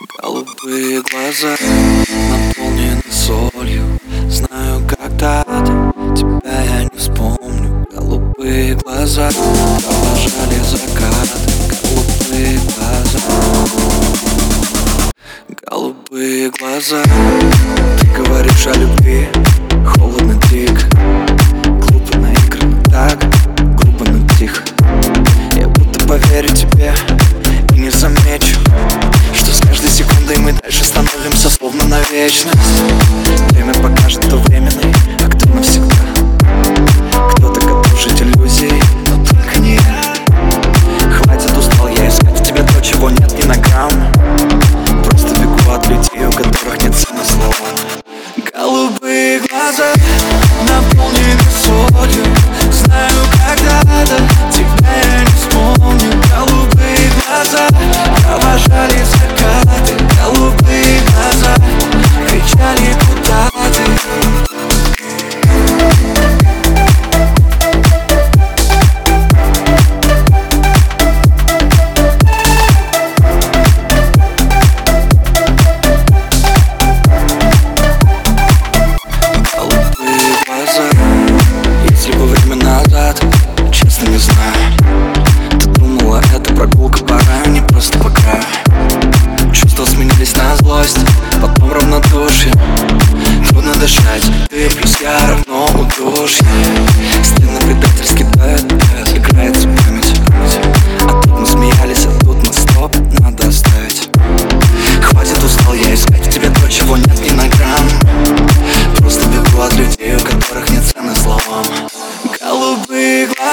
Голубые глаза наполнены солью. Знаю, когда-то тебя я не вспомню. Голубые глаза провожали закаты Голубые глаза. Голубые глаза. Ты говоришь о любви вечность. Время покажет то время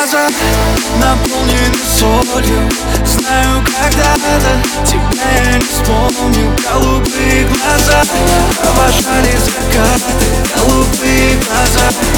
глаза наполнены солью. Знаю, когда-то тебя я не вспомню. Голубые глаза обожали закаты Голубые глаза.